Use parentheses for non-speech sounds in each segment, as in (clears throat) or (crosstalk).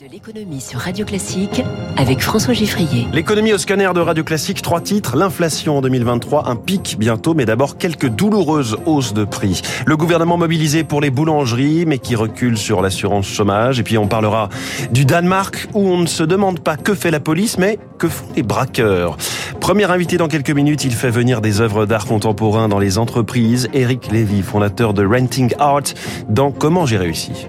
de l'économie sur Radio Classique avec François Giffrier. L'économie au scanner de Radio Classique, trois titres. L'inflation en 2023, un pic bientôt, mais d'abord quelques douloureuses hausses de prix. Le gouvernement mobilisé pour les boulangeries, mais qui recule sur l'assurance chômage. Et puis on parlera du Danemark, où on ne se demande pas que fait la police, mais que font les braqueurs. Premier invité dans quelques minutes, il fait venir des œuvres d'art contemporain dans les entreprises. Eric Lévy, fondateur de Renting Art, dans Comment j'ai réussi.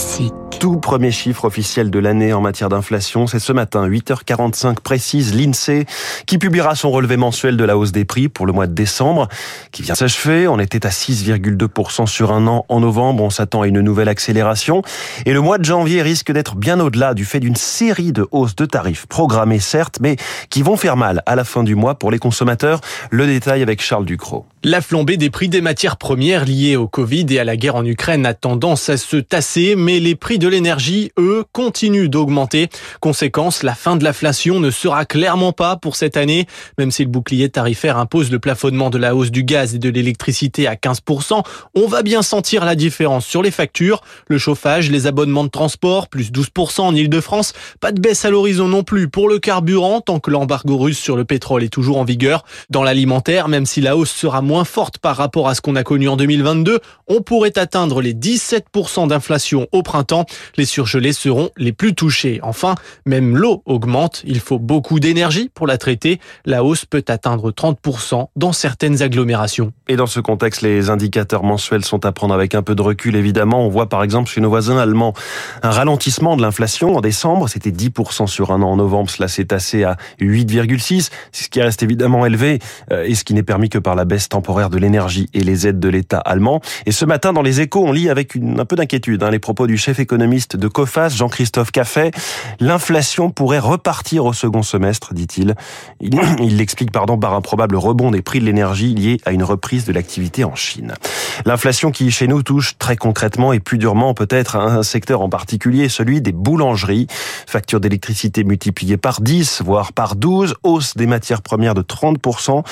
Radio Classique. Tout premier chiffre officiel de l'année en matière d'inflation, c'est ce matin, 8h45 précise, l'INSEE, qui publiera son relevé mensuel de la hausse des prix pour le mois de décembre, qui vient s'achever. On était à 6,2% sur un an en novembre, on s'attend à une nouvelle accélération. Et le mois de janvier risque d'être bien au-delà du fait d'une série de hausses de tarifs programmées certes, mais qui vont faire mal à la fin du mois pour les consommateurs. Le détail avec Charles Ducrot. La des prix des matières premières liées au Covid et à la guerre en Ukraine a tendance à se tasser, mais les prix de l'énergie, eux, continuent d'augmenter. Conséquence, la fin de l'inflation ne sera clairement pas pour cette année, même si le bouclier tarifaire impose le plafonnement de la hausse du gaz et de l'électricité à 15%, on va bien sentir la différence sur les factures, le chauffage, les abonnements de transport, plus 12% en Ile-de-France, pas de baisse à l'horizon non plus pour le carburant, tant que l'embargo russe sur le pétrole est toujours en vigueur. Dans l'alimentaire, même si la hausse sera moins forte par rapport à ce qu'on a connu en 2022, on pourrait atteindre les 17% d'inflation au printemps. Les surgelés seront les plus touchés. Enfin, même l'eau augmente. Il faut beaucoup d'énergie pour la traiter. La hausse peut atteindre 30% dans certaines agglomérations. Et dans ce contexte, les indicateurs mensuels sont à prendre avec un peu de recul, évidemment. On voit par exemple chez nos voisins allemands un ralentissement de l'inflation. En décembre, c'était 10% sur un an. En novembre, cela s'est tassé à 8,6. C'est ce qui reste évidemment élevé euh, et ce qui n'est permis que par la baisse temporaire de l'énergie et les aides de l'État allemand. Et ce matin, dans les échos, on lit avec un peu d'inquiétude hein, les propos du chef de COFAS, Jean-Christophe Caffet. L'inflation pourrait repartir au second semestre, dit-il. (clears throat) Il l'explique pardon par un probable rebond des prix de l'énergie lié à une reprise de l'activité en Chine. L'inflation qui chez nous touche très concrètement et plus durement peut-être un secteur en particulier, celui des boulangeries. Facture d'électricité multipliée par 10, voire par 12, hausse des matières premières de 30%.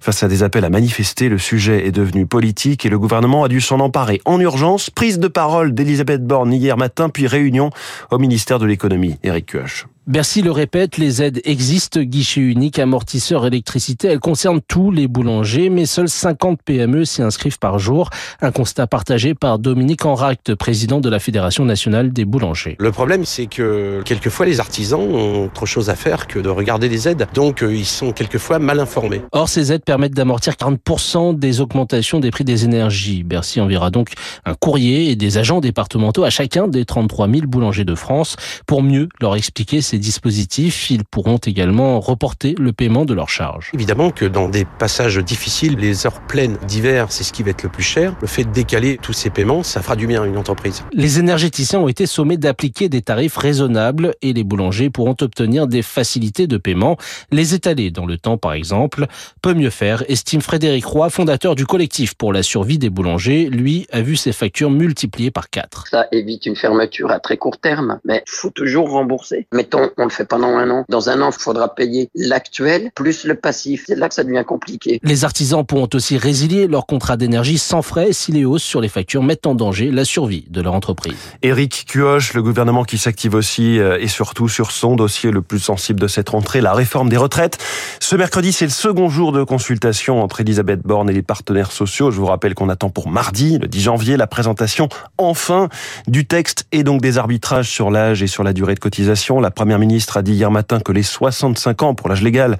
Face à des appels à manifester, le sujet est devenu politique et le gouvernement a dû s'en emparer en urgence. Prise de parole d'Elisabeth Borne hier matin, puis réunion au ministère de l'économie. Eric Cuoche. Bercy le répète, les aides existent, guichet unique, amortisseur électricité, elles concernent tous les boulangers, mais seuls 50 PME s'y inscrivent par jour. Un constat partagé par Dominique Enract, président de la Fédération nationale des boulangers. Le problème, c'est que quelquefois les artisans ont autre chose à faire que de regarder les aides, donc ils sont quelquefois mal informés. Or, ces aides permettent d'amortir 40% des augmentations des prix des énergies. Bercy enverra donc un courrier et des agents départementaux à chacun des 33 000 boulangers de France pour mieux leur expliquer ces dispositifs, ils pourront également reporter le paiement de leurs charges. Évidemment que dans des passages difficiles, les heures pleines d'hiver, c'est ce qui va être le plus cher. Le fait de décaler tous ces paiements, ça fera du bien à une entreprise. Les énergéticiens ont été sommés d'appliquer des tarifs raisonnables et les boulangers pourront obtenir des facilités de paiement. Les étaler dans le temps, par exemple, peut mieux faire, estime Frédéric Roy, fondateur du collectif pour la survie des boulangers. Lui a vu ses factures multipliées par 4. Ça évite une fermeture à très court terme, mais faut toujours rembourser. Mettons on le fait pendant un an. Dans un an, il faudra payer l'actuel plus le passif. C'est là que ça devient compliqué. Les artisans pourront aussi résilier leur contrat d'énergie sans frais si les hausses sur les factures mettent en danger la survie de leur entreprise. Éric Cuoche, le gouvernement qui s'active aussi euh, et surtout sur son dossier le plus sensible de cette rentrée, la réforme des retraites. Ce mercredi, c'est le second jour de consultation entre Elisabeth Borne et les partenaires sociaux. Je vous rappelle qu'on attend pour mardi, le 10 janvier, la présentation enfin du texte et donc des arbitrages sur l'âge et sur la durée de cotisation. La première ministre a dit hier matin que les 65 ans pour l'âge légal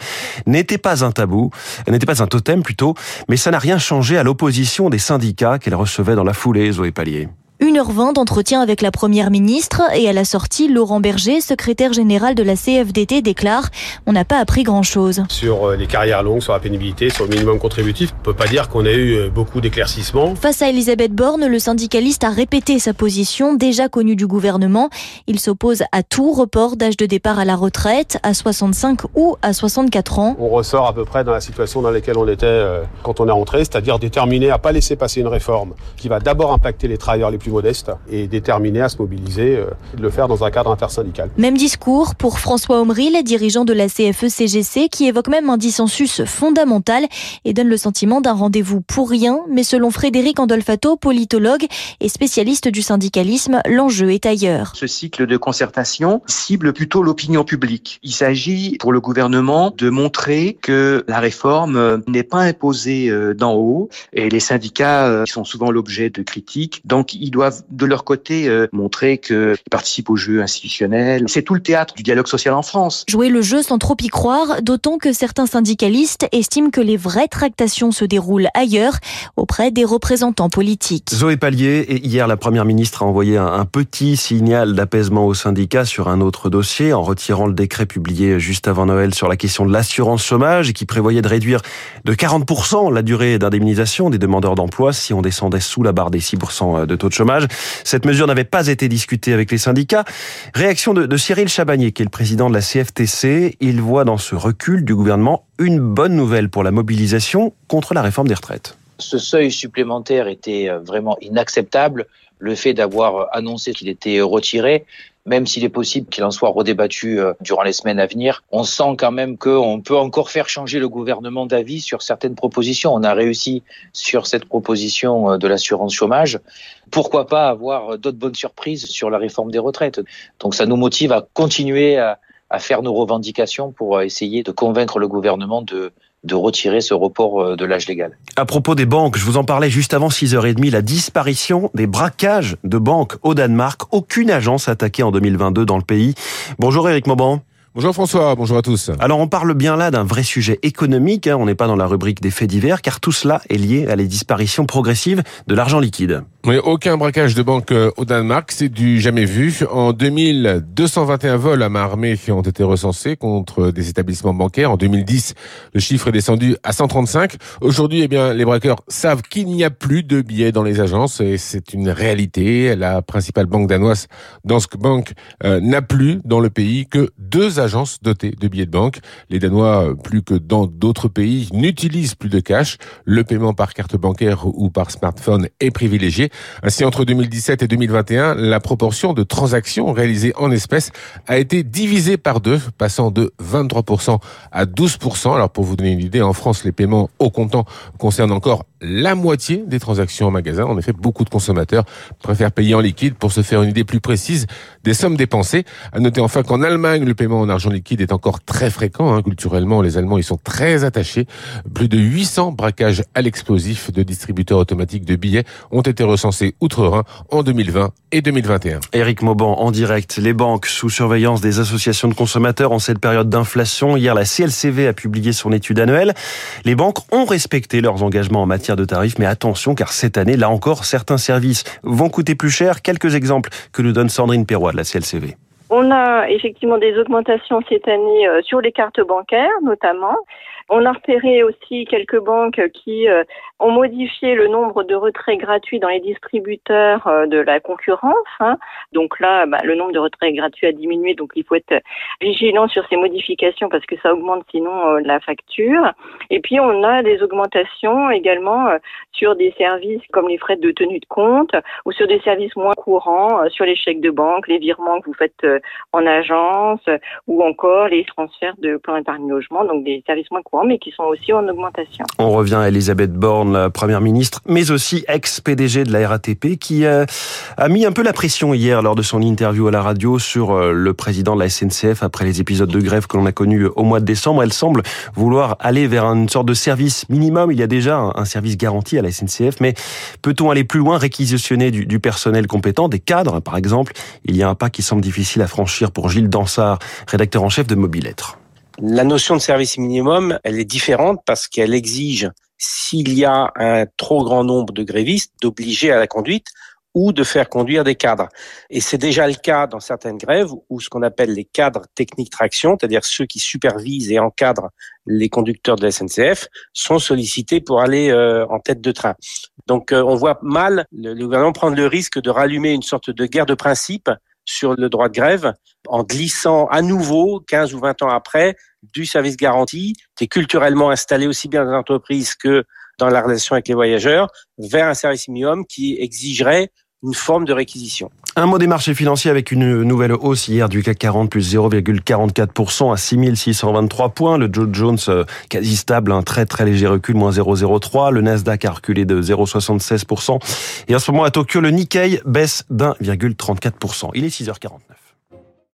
n'étaient pas un tabou, n'étaient pas un totem plutôt, mais ça n'a rien changé à l'opposition des syndicats qu'elle recevait dans la foulée, Zoé Pallier. 1h20 d'entretien avec la première ministre et à la sortie, Laurent Berger, secrétaire général de la CFDT, déclare On n'a pas appris grand-chose. Sur euh, les carrières longues, sur la pénibilité, sur le minimum contributif, on peut pas dire qu'on a eu euh, beaucoup d'éclaircissements. Face à Elisabeth Borne, le syndicaliste a répété sa position déjà connue du gouvernement. Il s'oppose à tout report d'âge de départ à la retraite, à 65 ou à 64 ans. On ressort à peu près dans la situation dans laquelle on était euh, quand on est rentré, c'est-à-dire déterminé à pas laisser passer une réforme qui va d'abord impacter les travailleurs les plus plus modestes et déterminés à se mobiliser, euh, de le faire dans un cadre intersyndical. Même discours pour François Omril, dirigeant de la CFE-CGC, qui évoque même un dissensus fondamental et donne le sentiment d'un rendez-vous pour rien. Mais selon Frédéric Andolfato, politologue et spécialiste du syndicalisme, l'enjeu est ailleurs. Ce cycle de concertation cible plutôt l'opinion publique. Il s'agit pour le gouvernement de montrer que la réforme n'est pas imposée euh, d'en haut et les syndicats euh, sont souvent l'objet de critiques. Donc ils doivent de leur côté euh, montrer qu'ils participent au jeu institutionnel. C'est tout le théâtre du dialogue social en France. Jouer le jeu sans trop y croire, d'autant que certains syndicalistes estiment que les vraies tractations se déroulent ailleurs, auprès des représentants politiques. Zoé Pallier, et hier la Première ministre a envoyé un petit signal d'apaisement aux syndicats sur un autre dossier en retirant le décret publié juste avant Noël sur la question de l'assurance chômage qui prévoyait de réduire de 40% la durée d'indemnisation des demandeurs d'emploi si on descendait sous la barre des 6% de taux de chômage. Cette mesure n'avait pas été discutée avec les syndicats. Réaction de, de Cyril Chabagnier, qui est le président de la CFTC. Il voit dans ce recul du gouvernement une bonne nouvelle pour la mobilisation contre la réforme des retraites. Ce seuil supplémentaire était vraiment inacceptable. Le fait d'avoir annoncé qu'il était retiré, même s'il est possible qu'il en soit redébattu durant les semaines à venir, on sent quand même qu'on peut encore faire changer le gouvernement d'avis sur certaines propositions. On a réussi sur cette proposition de l'assurance chômage. Pourquoi pas avoir d'autres bonnes surprises sur la réforme des retraites? Donc ça nous motive à continuer à, à faire nos revendications pour essayer de convaincre le gouvernement de de retirer ce report de l'âge légal. À propos des banques, je vous en parlais juste avant 6h30, la disparition des braquages de banques au Danemark. Aucune agence attaquée en 2022 dans le pays. Bonjour Eric Mauban. Bonjour François, bonjour à tous. Alors on parle bien là d'un vrai sujet économique, hein. on n'est pas dans la rubrique des faits divers, car tout cela est lié à la disparition progressive de l'argent liquide. Oui, aucun braquage de banque au Danemark, c'est du jamais vu. En 2000, 221 vols à main armée ont été recensés contre des établissements bancaires. En 2010, le chiffre est descendu à 135. Aujourd'hui, eh bien, les braqueurs savent qu'il n'y a plus de billets dans les agences et c'est une réalité. La principale banque danoise, Danske Bank, euh, n'a plus dans le pays que deux agences dotées de billets de banque. Les Danois, plus que dans d'autres pays, n'utilisent plus de cash. Le paiement par carte bancaire ou par smartphone est privilégié. Ainsi, entre 2017 et 2021, la proportion de transactions réalisées en espèces a été divisée par deux, passant de 23% à 12%. Alors, pour vous donner une idée, en France, les paiements au comptant concernent encore la moitié des transactions en magasin. En effet, beaucoup de consommateurs préfèrent payer en liquide pour se faire une idée plus précise des sommes dépensées. À noter enfin qu'en Allemagne, le paiement en argent liquide est encore très fréquent. Hein. Culturellement, les Allemands y sont très attachés. Plus de 800 braquages à l'explosif de distributeurs automatiques de billets ont été recensés outre-Rhin en 2020 et 2021. Éric Mauban en direct. Les banques sous surveillance des associations de consommateurs en cette période d'inflation. Hier, la CLCV a publié son étude annuelle. Les banques ont respecté leurs engagements en matière de tarifs, mais attention car cette année, là encore, certains services vont coûter plus cher. Quelques exemples que nous donne Sandrine Perrois de la CLCV. On a effectivement des augmentations cette année sur les cartes bancaires notamment. On a repéré aussi quelques banques qui euh, ont modifié le nombre de retraits gratuits dans les distributeurs euh, de la concurrence. Hein. Donc là, bah, le nombre de retraits gratuits a diminué, donc il faut être vigilant sur ces modifications parce que ça augmente sinon euh, la facture. Et puis on a des augmentations également sur des services comme les frais de tenue de compte ou sur des services moins courants, sur les chèques de banque, les virements que vous faites en agence ou encore les transferts de plan épargne logement, donc des services moins courants mais qui sont aussi en augmentation. On revient à Elisabeth Borne, la première ministre, mais aussi ex-PDG de la RATP, qui a, a mis un peu la pression hier lors de son interview à la radio sur le président de la SNCF après les épisodes de grève que l'on a connus au mois de décembre. Elle semble vouloir aller vers une sorte de service minimum. Il y a déjà un service garanti à la SNCF, mais peut-on aller plus loin, réquisitionner du, du personnel compétent, des cadres par exemple? Il y a un pas qui semble difficile à franchir pour Gilles Dansard, rédacteur en chef de Mobilettre. La notion de service minimum, elle est différente parce qu'elle exige, s'il y a un trop grand nombre de grévistes, d'obliger à la conduite ou de faire conduire des cadres. Et c'est déjà le cas dans certaines grèves où ce qu'on appelle les cadres techniques traction, c'est-à-dire ceux qui supervisent et encadrent les conducteurs de la SNCF, sont sollicités pour aller euh, en tête de train. Donc euh, on voit mal le, le gouvernement prendre le risque de rallumer une sorte de guerre de principe sur le droit de grève en glissant à nouveau, 15 ou 20 ans après, du service garanti, qui est culturellement installé aussi bien dans l'entreprise que dans la relation avec les voyageurs, vers un service minimum qui exigerait une forme de réquisition. Un mot des marchés financiers avec une nouvelle hausse hier du CAC 40 plus 0,44% à 6623 points. Le Dow Jones euh, quasi stable, un très très léger recul, moins 0,03. Le Nasdaq a reculé de 0,76%. Et en ce moment à Tokyo, le Nikkei baisse d'1,34%. Il est 6h49.